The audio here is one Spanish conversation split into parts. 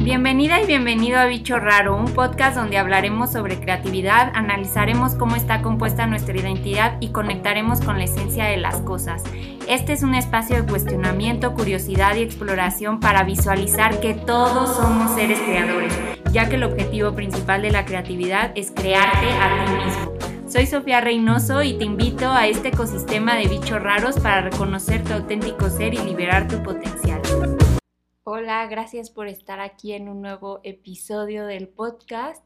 Bienvenida y bienvenido a Bicho Raro, un podcast donde hablaremos sobre creatividad, analizaremos cómo está compuesta nuestra identidad y conectaremos con la esencia de las cosas. Este es un espacio de cuestionamiento, curiosidad y exploración para visualizar que todos somos seres creadores, ya que el objetivo principal de la creatividad es crearte a ti mismo. Soy Sofía Reynoso y te invito a este ecosistema de bichos raros para reconocer tu auténtico ser y liberar tu potencial. Hola, gracias por estar aquí en un nuevo episodio del podcast.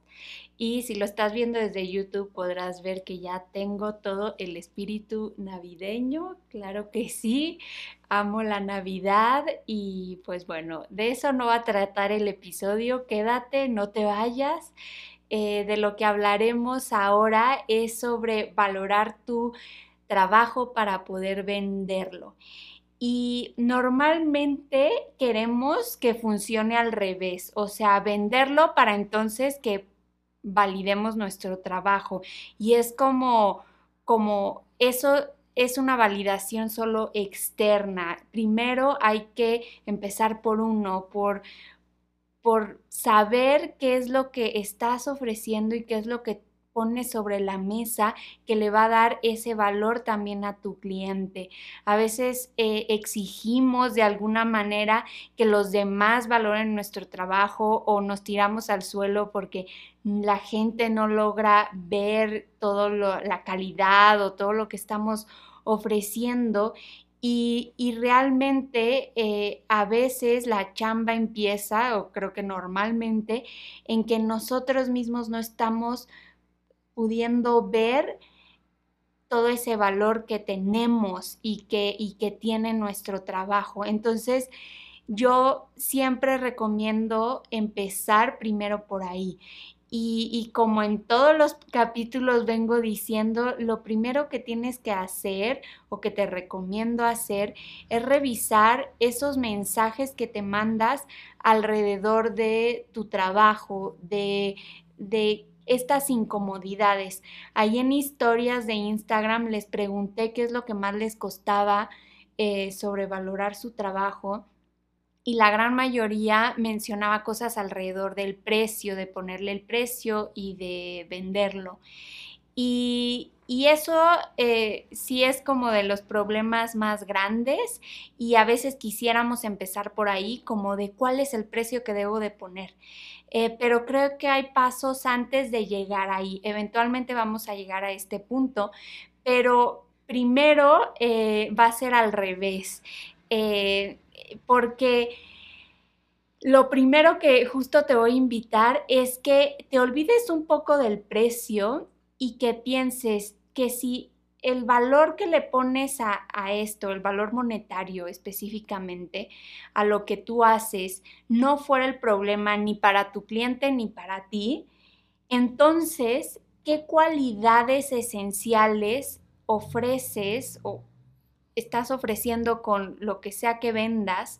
Y si lo estás viendo desde YouTube podrás ver que ya tengo todo el espíritu navideño. Claro que sí, amo la Navidad y pues bueno, de eso no va a tratar el episodio. Quédate, no te vayas. Eh, de lo que hablaremos ahora es sobre valorar tu trabajo para poder venderlo y normalmente queremos que funcione al revés, o sea, venderlo para entonces que validemos nuestro trabajo. Y es como, como eso es una validación solo externa. Primero hay que empezar por uno, por, por saber qué es lo que estás ofreciendo y qué es lo que pones sobre la mesa que le va a dar ese valor también a tu cliente. A veces eh, exigimos de alguna manera que los demás valoren nuestro trabajo o nos tiramos al suelo porque la gente no logra ver toda la calidad o todo lo que estamos ofreciendo y, realmente eh, a veces la chamba empieza, o creo que normalmente, en que nosotros mismos no estamos pudiendo ver todo ese valor que tenemos y que, y que tiene nuestro trabajo. Entonces, yo siempre recomiendo empezar primero por ahí. Y, y, como en todos los capítulos vengo diciendo, lo primero que tienes que hacer o que te recomiendo hacer es revisar esos mensajes que te mandas alrededor de tu trabajo, de, de estas incomodidades. Ahí en historias de Instagram les pregunté qué es lo que más les costaba eh, sobrevalorar su trabajo y la gran mayoría mencionaba cosas alrededor del precio, de ponerle el precio y de venderlo. Y, eso eh, sí es como de los problemas más grandes y a veces quisiéramos empezar por ahí, como de cuál es el precio que debo de poner. Eh, pero creo que hay pasos antes de llegar ahí. Eventualmente vamos a llegar a este punto, pero primero eh, va a ser al revés, porque lo primero que justo te voy a invitar es que te olvides un poco del precio y que pienses que si el valor que le pones a, esto, el valor monetario específicamente, a lo que tú haces, no fuera el problema ni para tu cliente ni para ti, entonces, ¿qué cualidades esenciales ofreces o estás ofreciendo con lo que sea que vendas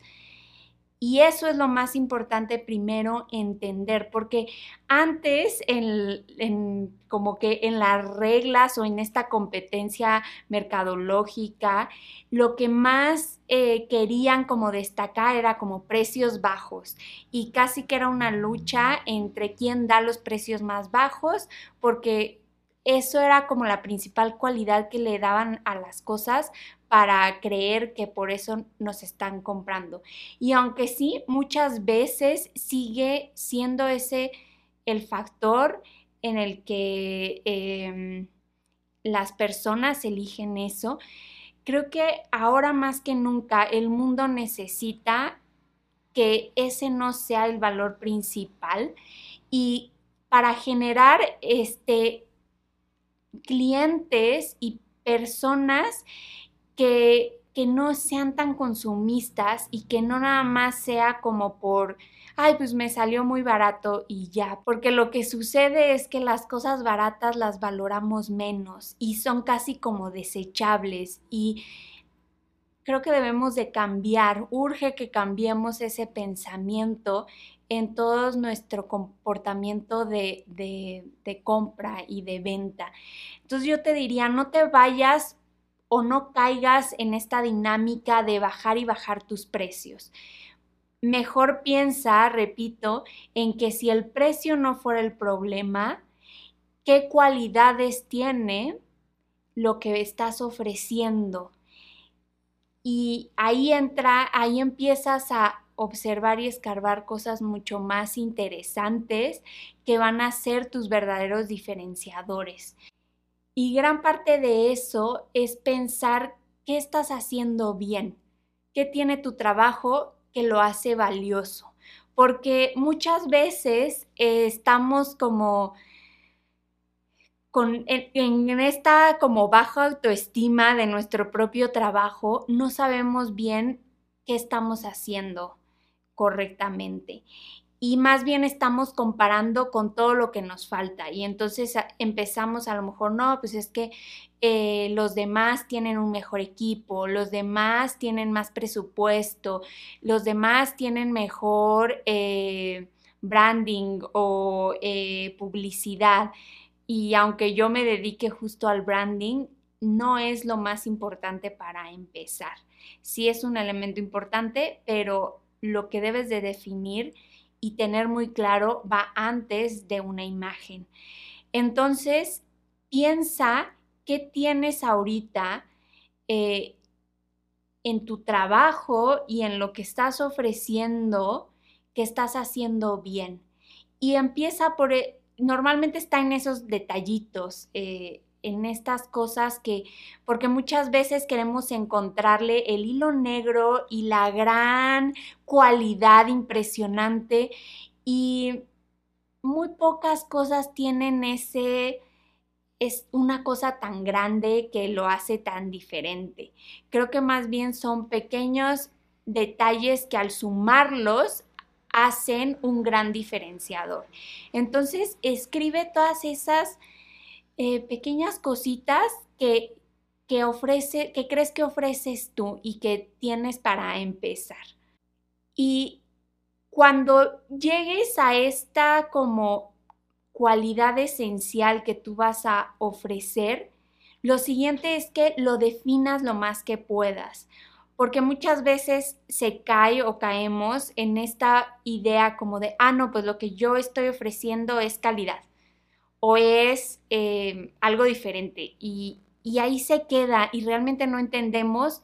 y eso es lo más importante primero entender, porque antes en, como que en las reglas o en esta competencia mercadológica, lo que más eh, querían como destacar era como precios bajos. Y casi que era una lucha entre quién da los precios más bajos, porque eso era como la principal cualidad que le daban a las cosas para creer que por eso nos están comprando. Y aunque sí, muchas veces sigue siendo ese el factor en el que em, las personas eligen eso, creo que ahora más que nunca el mundo necesita que ese no sea el valor principal y para generar este clientes y personas que, que no sean tan consumistas y que no nada más sea como por, ay, pues me salió muy barato y ya, porque lo que sucede es que las cosas baratas las valoramos menos y son casi como desechables y creo que debemos de cambiar, urge que cambiemos ese pensamiento en todo nuestro comportamiento de, compra y de venta. Entonces yo te diría, no te vayas o no caigas en esta dinámica de bajar y bajar tus precios. mejor piensa, repito, en que si el precio no fuera el problema, ¿qué cualidades tiene lo que estás ofreciendo? Y ahí entra, ahí empiezas a observar y escarbar cosas mucho más interesantes que van a ser tus verdaderos diferenciadores. Y gran parte de eso es pensar qué estás haciendo bien, qué tiene tu trabajo que lo hace valioso. Porque muchas veces eh, estamos como con, en, esta como baja autoestima de nuestro propio trabajo, no sabemos bien qué estamos haciendo correctamente. Y más bien estamos comparando con todo lo que nos falta. Y entonces empezamos a lo mejor, no, pues es que eh, los demás tienen un mejor equipo, los demás tienen más presupuesto, los demás tienen mejor eh, branding o eh, publicidad. Y aunque yo me dedique justo al branding, no es lo más importante para empezar. Sí es un elemento importante, pero lo que debes de definir y tener muy claro va antes de una imagen. Entonces, piensa qué tienes ahorita eh, en tu trabajo y en lo que estás ofreciendo que estás haciendo bien. Y empieza por, eh, normalmente está en esos detallitos. Eh, en estas cosas que, porque muchas veces queremos encontrarle el hilo negro y la gran cualidad impresionante y muy pocas cosas tienen ese, es una cosa tan grande que lo hace tan diferente. Creo que más bien son pequeños detalles que al sumarlos hacen un gran diferenciador. Entonces, escribe todas esas eh, pequeñas cositas que, que, ofrece, que crees que ofreces tú y que tienes para empezar. Y cuando llegues a esta como cualidad esencial que tú vas a ofrecer, lo siguiente es que lo definas lo más que puedas, porque muchas veces se cae o caemos en esta idea como de, ah, no, pues lo que yo estoy ofreciendo es calidad o es eh, algo diferente y, ahí se queda y realmente no entendemos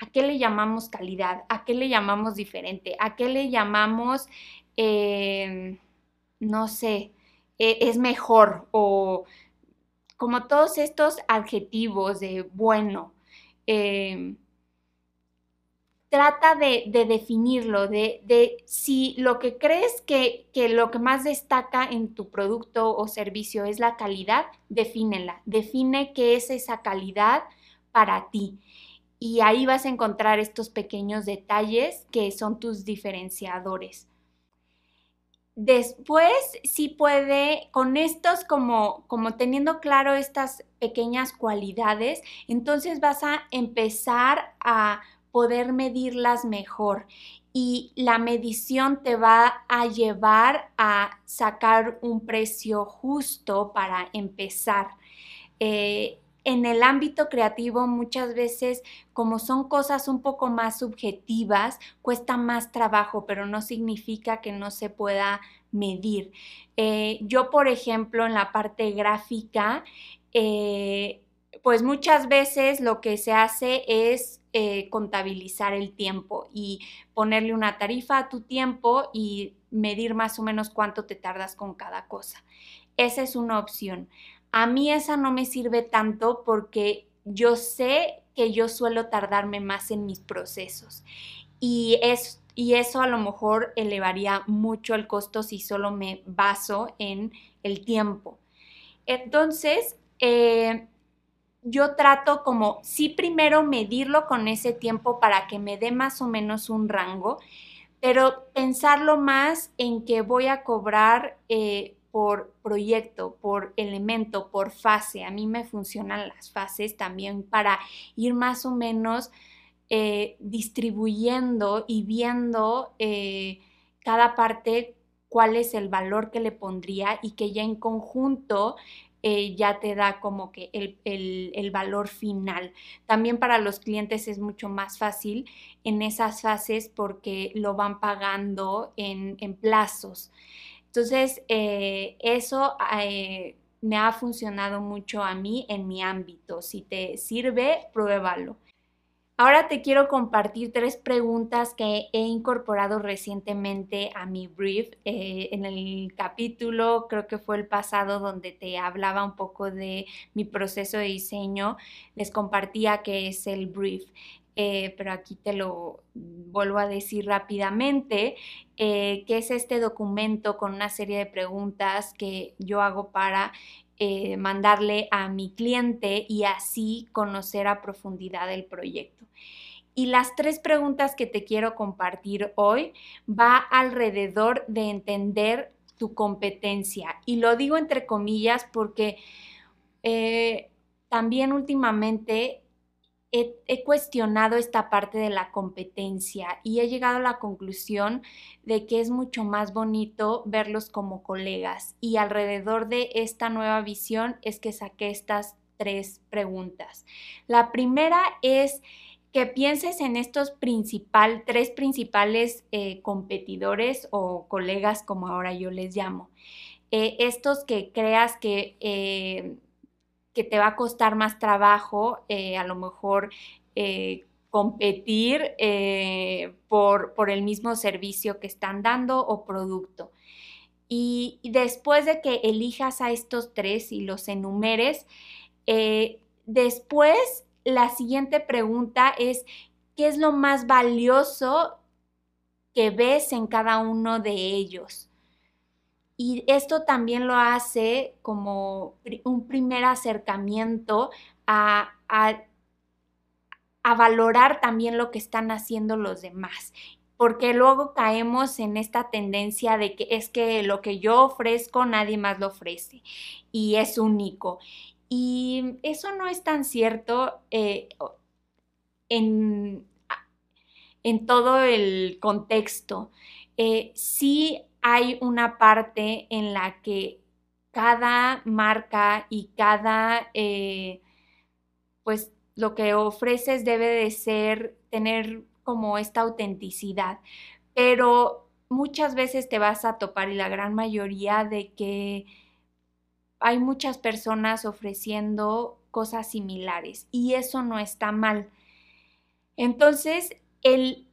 a qué le llamamos calidad, a qué le llamamos diferente, a qué le llamamos, eh, no sé, e, es mejor o como todos estos adjetivos de bueno. Eh, trata de, definirlo, de, si lo que crees que, lo que más destaca en tu producto o servicio es la calidad, defínela, define qué es esa calidad para ti. Y ahí vas a encontrar estos pequeños detalles que son tus diferenciadores. Después sí puede, con estos como, como teniendo claro estas pequeñas cualidades, entonces vas a empezar a poder medirlas mejor y la medición te va a llevar a sacar un precio justo para empezar. Eh, en el ámbito creativo muchas veces, como son cosas un poco más subjetivas, cuesta más trabajo, pero no significa que no se pueda medir. Eh, yo, por ejemplo, en la parte gráfica, eh, pues muchas veces lo que se hace es eh, contabilizar el tiempo y ponerle una tarifa a tu tiempo y medir más o menos cuánto te tardas con cada cosa. Esa es una opción. A mí esa no me sirve tanto porque yo sé que yo suelo tardarme más en mis procesos y, es, y eso a lo mejor elevaría mucho el costo si solo me baso en el tiempo. Entonces, eh, yo trato como sí primero medirlo con ese tiempo para que me dé más o menos un rango, pero pensarlo más en que voy a cobrar eh, por proyecto, por elemento, por fase. A mí me funcionan las fases también para ir más o menos eh, distribuyendo y viendo eh, cada parte cuál es el valor que le pondría y que ya en conjunto eh, ya te da como que el, valor final. También para los clientes es mucho más fácil en esas fases porque lo van pagando en, plazos. Entonces, eh, eso eh, me ha funcionado mucho a mí en mi ámbito. Si te sirve, pruébalo. Ahora te quiero compartir tres preguntas que he incorporado recientemente a mi brief. Eh, en el capítulo, creo que fue el pasado, donde te hablaba un poco de mi proceso de diseño, les compartía qué es el brief. Eh, pero aquí te lo vuelvo a decir rápidamente, eh, que es este documento con una serie de preguntas que yo hago para eh, mandarle a mi cliente y así conocer a profundidad el proyecto. Y las tres preguntas que te quiero compartir hoy va alrededor de entender tu competencia. Y lo digo entre comillas porque eh, también últimamente he, cuestionado esta parte de la competencia y he llegado a la conclusión de que es mucho más bonito verlos como colegas. Y alrededor de esta nueva visión es que saqué estas tres preguntas. La primera es que pienses en estos tres principales eh, competidores o colegas, como ahora yo les llamo. Eh, estos que creas que eh, que te va a costar más trabajo, eh, a lo mejor eh, competir eh, por, por, el mismo servicio que están dando o producto. Y, después de que elijas a estos tres y los enumeres, después la siguiente pregunta es, ¿qué es lo más valioso que ves en cada uno de ellos? Y esto también lo hace como un primer acercamiento a, valorar también lo que están haciendo los demás porque luego caemos en esta tendencia de que es que lo que yo ofrezco nadie más lo ofrece y es único. Y eso no es tan cierto eh, en, en, todo el contexto. Eh, sí hay una parte en la que cada marca y cada, eh, pues lo que ofreces debe de ser, tener como esta autenticidad, pero muchas veces te vas a topar y la gran mayoría de que hay muchas personas ofreciendo cosas similares y eso no está mal. Entonces, el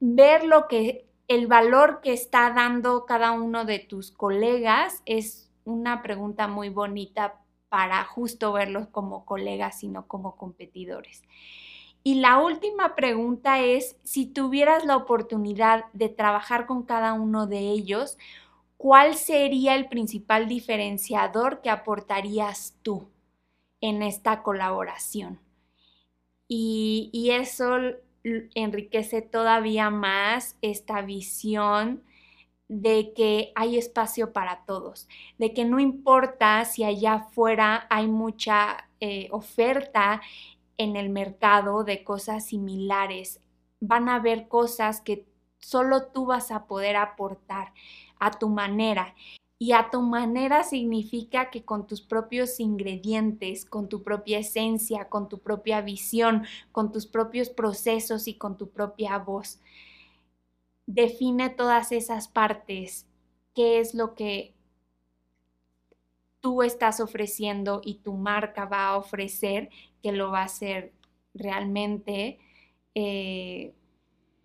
ver lo que el valor que está dando cada uno de tus colegas es una pregunta muy bonita para justo verlos como colegas y no como competidores. Y la última pregunta es, si tuvieras la oportunidad de trabajar con cada uno de ellos, ¿cuál sería el principal diferenciador que aportarías tú en esta colaboración? Y, y eso enriquece todavía más esta visión de que hay espacio para todos, de que no importa si allá afuera hay mucha eh, oferta en el mercado de cosas similares, van a haber cosas que solo tú vas a poder aportar a tu manera. Y a tu manera significa que con tus propios ingredientes, con tu propia esencia, con tu propia visión, con tus propios procesos y con tu propia voz. Define todas esas partes, qué es lo que tú estás ofreciendo y tu marca va a ofrecer, que lo va a hacer realmente, eh,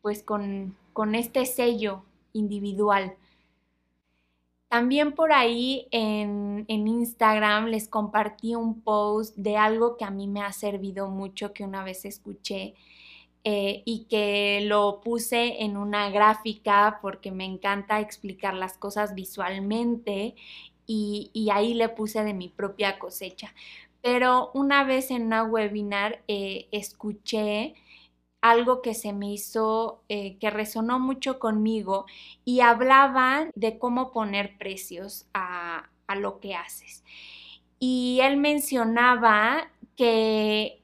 pues con, con este sello individual también por ahí en, Instagram les compartí un post de algo que a mí me ha servido mucho, que una vez escuché eh, y que lo puse en una gráfica porque me encanta explicar las cosas visualmente y, ahí le puse de mi propia cosecha. Pero una vez en una webinar eh, escuché algo que se me hizo, eh, que resonó mucho conmigo y hablaban de cómo poner precios a, a lo que haces. Y él mencionaba que,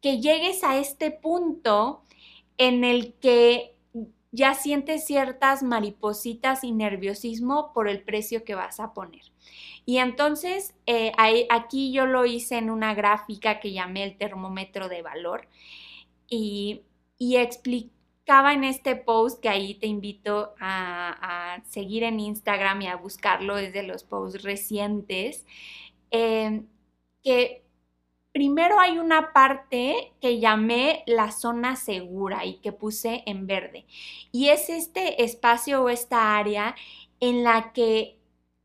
que llegues a este punto en el que ya sientes ciertas maripositas y nerviosismo por el precio que vas a poner. Y entonces eh, aquí yo lo hice en una gráfica que llamé el termómetro de valor y, explicaba en este post que ahí te invito a, seguir en Instagram y a buscarlo desde los posts recientes, eh, que Primero hay una parte que llamé la zona segura y que puse en verde. Y es este espacio o esta área en la que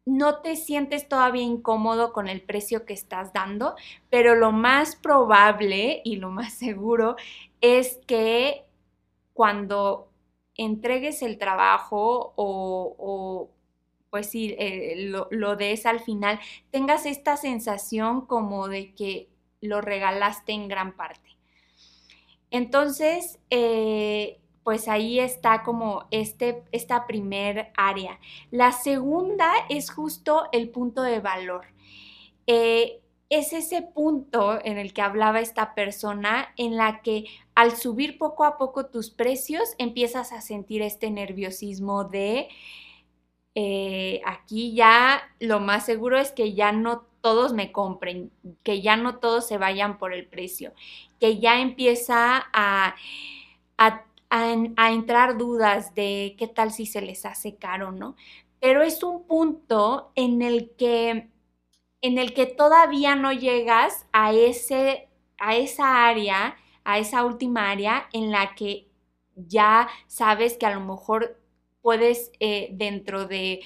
no te sientes todavía incómodo con el precio que estás dando, pero lo más probable y lo más seguro es que cuando entregues el trabajo o, pues sí, eh, lo, lo des al final, tengas esta sensación como de que lo regalaste en gran parte. Entonces, eh, pues ahí está como este, esta primer área. La segunda es justo el punto de valor. Eh, es ese punto en el que hablaba esta persona en la que al subir poco a poco tus precios empiezas a sentir este nerviosismo de eh, aquí ya lo más seguro es que ya no todos me compren, que ya no todos se vayan por el precio, que ya empieza a, a, entrar dudas de qué tal si se les hace caro, ¿no? Pero es un punto en el que, en el que todavía no llegas a, ese, a esa área, a esa última área en la que ya sabes que a lo mejor puedes eh, dentro de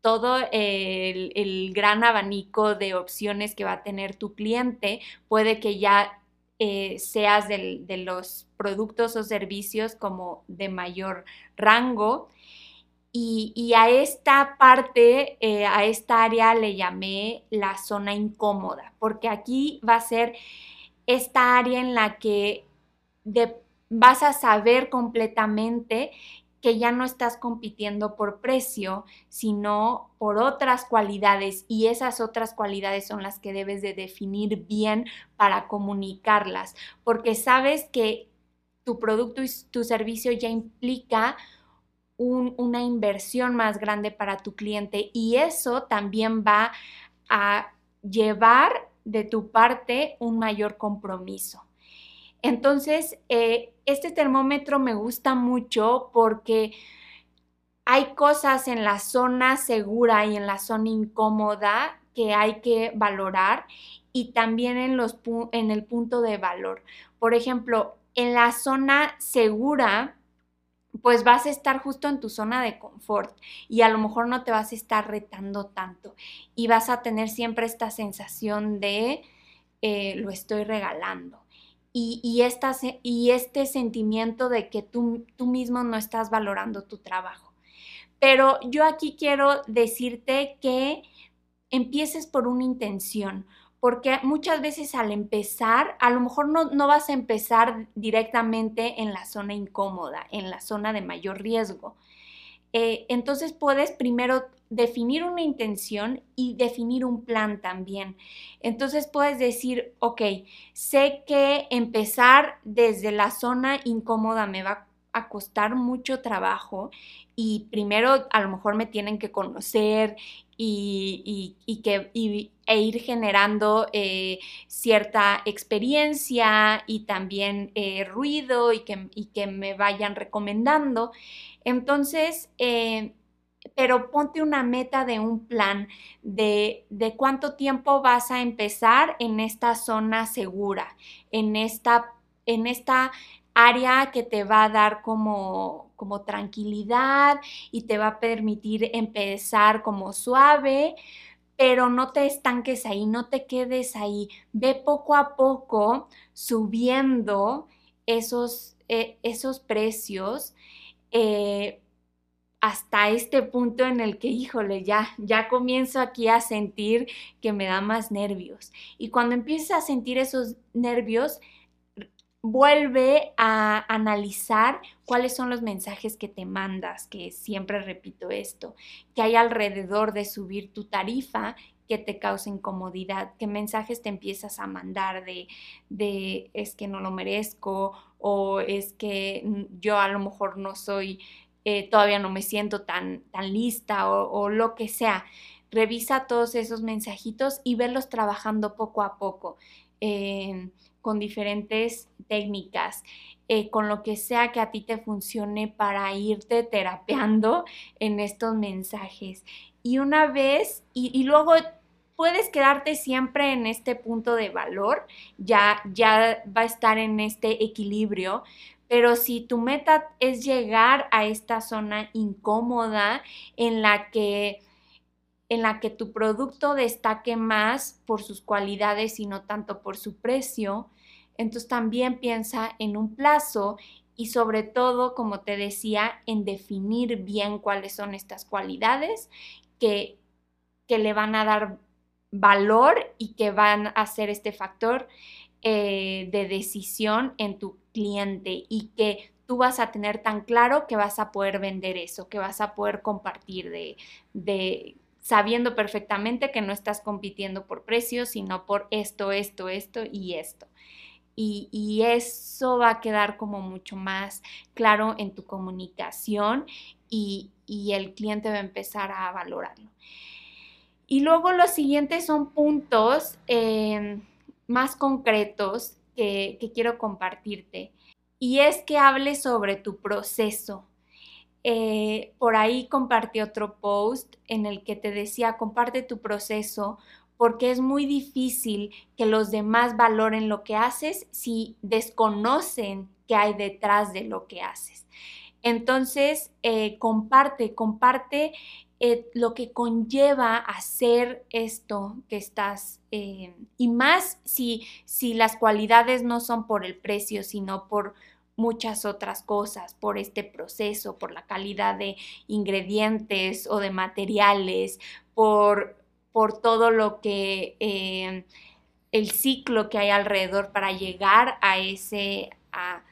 todo el, gran abanico de opciones que va a tener tu cliente, puede que ya eh, seas de los productos o servicios como de mayor rango. Y, a esta parte, eh, a esta área le llamé la zona incómoda, porque aquí va a ser esta área en la que vas a saber completamente que ya no estás compitiendo por precio, sino por otras cualidades y esas otras cualidades son las que debes de definir bien para comunicarlas, porque sabes que tu producto y tu servicio ya implica una inversión más grande para tu cliente y eso también va a llevar de tu parte un mayor compromiso. Entonces, eh, este termómetro me gusta mucho porque hay cosas en la zona segura y en la zona incómoda que hay que valorar y también en, los, en el punto de valor. Por ejemplo, en la zona segura, pues vas a estar justo en tu zona de confort y a lo mejor no te vas a estar retando tanto y vas a tener siempre esta sensación de eh, lo estoy regalando y, y, este sentimiento de que tú, tú mismo no estás valorando tu trabajo. Pero yo aquí quiero decirte que empieces por una intención, porque muchas veces al empezar, a lo mejor no, no, vas a empezar directamente en la zona incómoda, en la zona de mayor riesgo. Eh, entonces puedes primero definir una intención y definir un plan también. Entonces puedes decir, ok, sé que empezar desde la zona incómoda me va a costar mucho trabajo y primero a lo mejor me tienen que conocer y, que, e ir generando eh, cierta experiencia y también eh, ruido y que, y que me vayan recomendando. Entonces, eh, pero ponte una meta de un plan de, de, cuánto tiempo vas a empezar en esta zona segura, en esta, en esta área que te va a dar como, como tranquilidad y te va a permitir empezar como suave, pero no te estanques ahí, no te quedes ahí, ve poco a poco subiendo esos, eh, esos precios eh, hasta este punto en el que, híjole, ya, ya comienzo aquí a sentir que me da más nervios. Y cuando empieces a sentir esos nervios, vuelve a analizar cuáles son los mensajes que te mandas, que siempre repito esto, que hay alrededor de subir tu tarifa, que te causen incomodidad, qué mensajes te empiezas a mandar de, de es que no lo merezco o es que yo a lo mejor no soy, eh, todavía no me siento tan, tan lista o, lo que sea. Revisa todos esos mensajitos y verlos trabajando poco a poco. Eh, con diferentes técnicas, eh, con lo que sea que a ti te funcione para irte terapeando en estos mensajes. Y una vez, y, luego puedes quedarte siempre en este punto de valor, ya, ya va a estar en este equilibrio, pero si tu meta es llegar a esta zona incómoda en la que en la que tu producto destaque más por sus cualidades y no tanto por su precio, entonces también piensa en un plazo y sobre todo, como te decía, en definir bien cuáles son estas cualidades que, que le van a dar valor y que van a ser este factor eh, de decisión en tu cliente y que tú vas a tener tan claro que vas a poder vender eso, que vas a poder compartir de, de sabiendo perfectamente que no estás compitiendo por precios, sino por esto, esto, esto y esto y, eso va a quedar como mucho más claro en tu comunicación y, el cliente va a empezar a valorarlo. Y luego los siguientes son puntos eh, más concretos que, quiero compartirte. Y es que hables sobre tu proceso. Eh, por ahí compartí otro post en el que te decía, comparte tu proceso porque es muy difícil que los demás valoren lo que haces si desconocen qué hay detrás de lo que haces. Entonces, eh, comparte, comparte eh, lo que conlleva hacer esto que estás, y más si, si las cualidades no son por el precio, sino por muchas otras cosas, por este proceso, por la calidad de ingredientes o de materiales, por por todo lo que eh, el ciclo que hay alrededor para llegar a ese, a,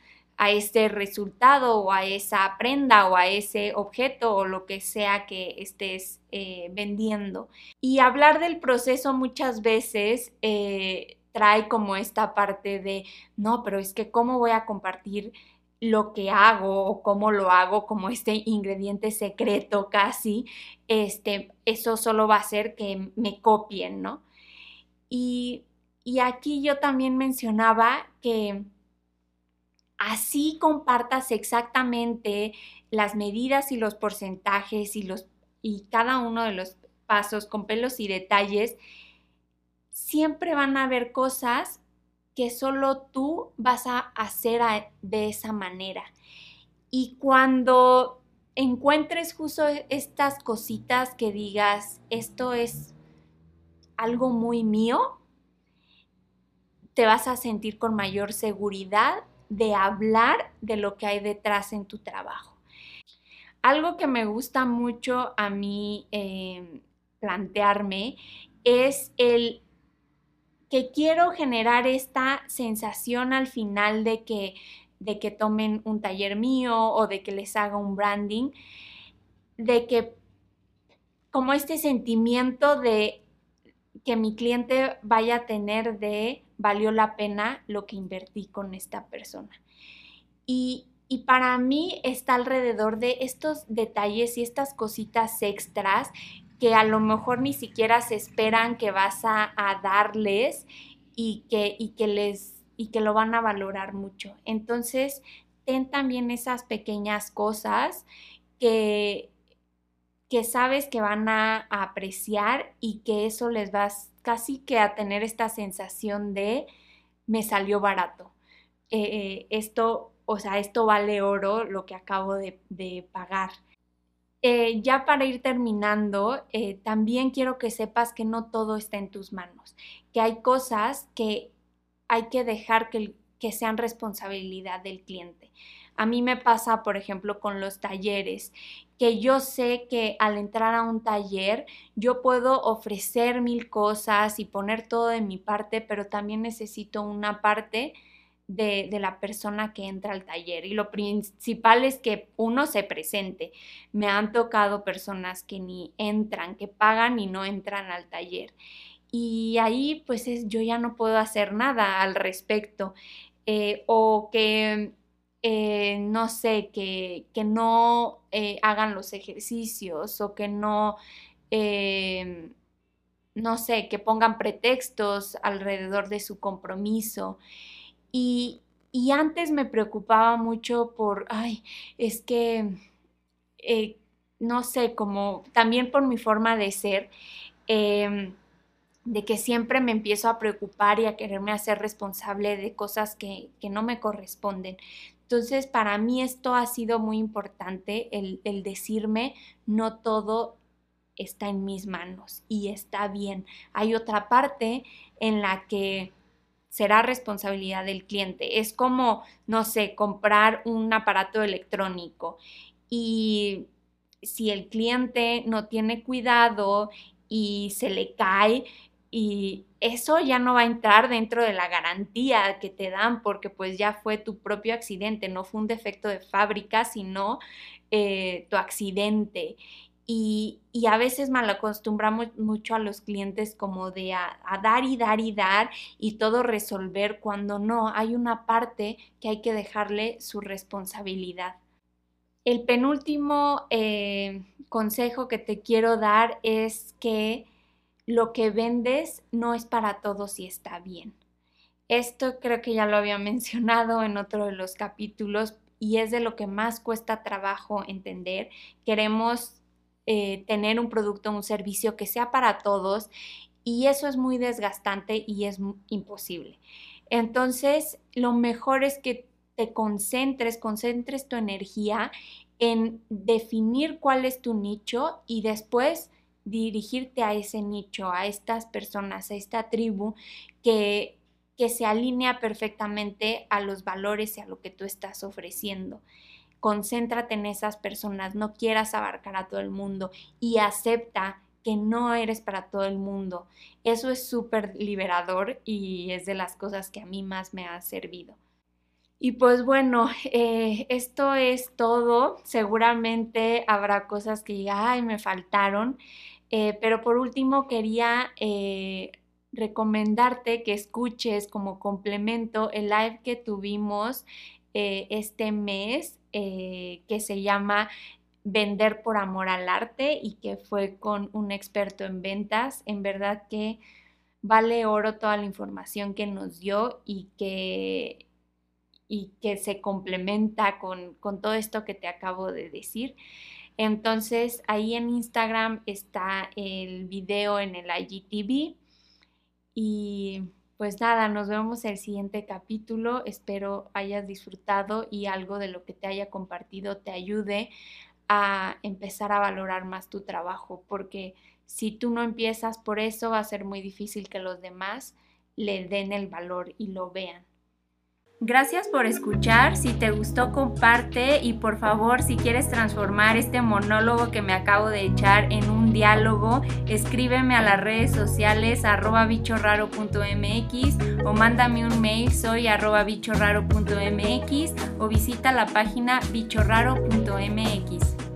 este resultado o a esa prenda o a ese objeto o lo que sea que estés eh, vendiendo. Y hablar del proceso muchas veces eh, trae como esta parte de, no, pero es que cómo voy a compartir lo que hago o cómo lo hago como este ingrediente secreto casi, este, eso solo va a hacer que me copien, ¿no? Y, y aquí yo también mencionaba que así compartas exactamente las medidas y los porcentajes y, los, y cada uno de los pasos con pelos y detalles, siempre van a haber cosas que solo tú vas a hacer de esa manera. Y cuando encuentres justo e, estas cositas que digas, esto es algo muy mío, te vas a sentir con mayor seguridad de hablar de lo que hay detrás en tu trabajo. Algo que me gusta mucho a mí em, plantearme es el que quiero generar esta sensación al final de que, de que tomen un taller mío o de que les haga un branding, de que como este sentimiento de que mi cliente vaya a tener de valió la pena lo que invertí con esta persona. Y, y para mí está alrededor de estos detalles y estas cositas extras que a lo mejor ni siquiera se esperan que vas a, darles y que, y que les y que lo van a valorar mucho. Entonces, ten también esas pequeñas cosas que, que sabes que van a, apreciar y que eso les va casi que a tener esta sensación de me salió barato. Eh, eh, esto, o sea, esto vale oro lo que acabo de, de pagar. Eh, ya para ir terminando, eh, también quiero que sepas que no todo está en tus manos, que hay cosas que hay que dejar que, que sean responsabilidad del cliente. A mí me pasa, por ejemplo, con los talleres, que yo sé que al entrar a un taller yo puedo ofrecer mil cosas y poner todo de mi parte, pero también necesito una parte de, la persona que entra al taller. Y lo principal es que uno se presente. Me han tocado personas que ni entran, que pagan y no entran al taller. Y ahí pues es, yo ya no puedo hacer nada al respecto. Eh, o que eh, no sé, que, que no eh, hagan los ejercicios o que no, no sé, que pongan pretextos alrededor de su compromiso. Y, antes me preocupaba mucho por, ay, es que, eh, no sé, como también por mi forma de ser, em, de que siempre me empiezo a preocupar y a quererme hacer responsable de cosas que, no me corresponden. Entonces, para mí esto ha sido muy importante, el, el decirme, no todo está en mis manos y está bien. Hay otra parte en la que será responsabilidad del cliente. Es como, no sé, comprar un aparato electrónico y si el cliente no tiene cuidado y se le cae y eso ya no va a entrar dentro de la garantía que te dan porque pues ya fue tu propio accidente, no fue un defecto de fábrica, sino eh, tu accidente. Y, a veces mal acostumbramos mucho a los clientes como de a, dar y dar y dar y todo resolver cuando no, hay una parte que hay que dejarle su responsabilidad. El penúltimo eh, consejo que te quiero dar es que lo que vendes no es para todos y está bien. Esto creo que ya lo había mencionado en otro de los capítulos y es de lo que más cuesta trabajo entender. Queremos eh, tener un producto, un servicio que sea para todos y eso es muy desgastante y es imposible. Entonces, lo mejor es que te concentres, concentres tu energía en definir cuál es tu nicho y después dirigirte a ese nicho, a estas personas, a esta tribu que, que se alinea perfectamente a los valores y a lo que tú estás ofreciendo concéntrate en esas personas, no quieras abarcar a todo el mundo y acepta que no eres para todo el mundo. Eso es súper liberador y es de las cosas que a mí más me ha servido. Y pues bueno, eh, esto es todo. Seguramente habrá cosas que diga, ay, me faltaron. Eh, pero por último quería eh, recomendarte que escuches como complemento el live que tuvimos este mes eh, que se llama Vender por Amor al Arte y que fue con un experto en ventas. En verdad que vale oro toda la información que nos dio y que, y que se complementa con, con todo esto que te acabo de decir. Entonces ahí en Instagram está el video en el IGTV y pues nada, nos vemos el siguiente capítulo. Espero hayas disfrutado y algo de lo que te haya compartido te ayude a empezar a valorar más tu trabajo, porque si tú no empiezas por eso va a ser muy difícil que los demás le den el valor y lo vean. Gracias por escuchar, si te gustó comparte y por favor si quieres transformar este monólogo que me acabo de echar en un diálogo, escríbeme a las redes sociales arroba bichorraro.mx o mándame un mail soy arroba bichorraro.mx o visita la página bichorraro.mx.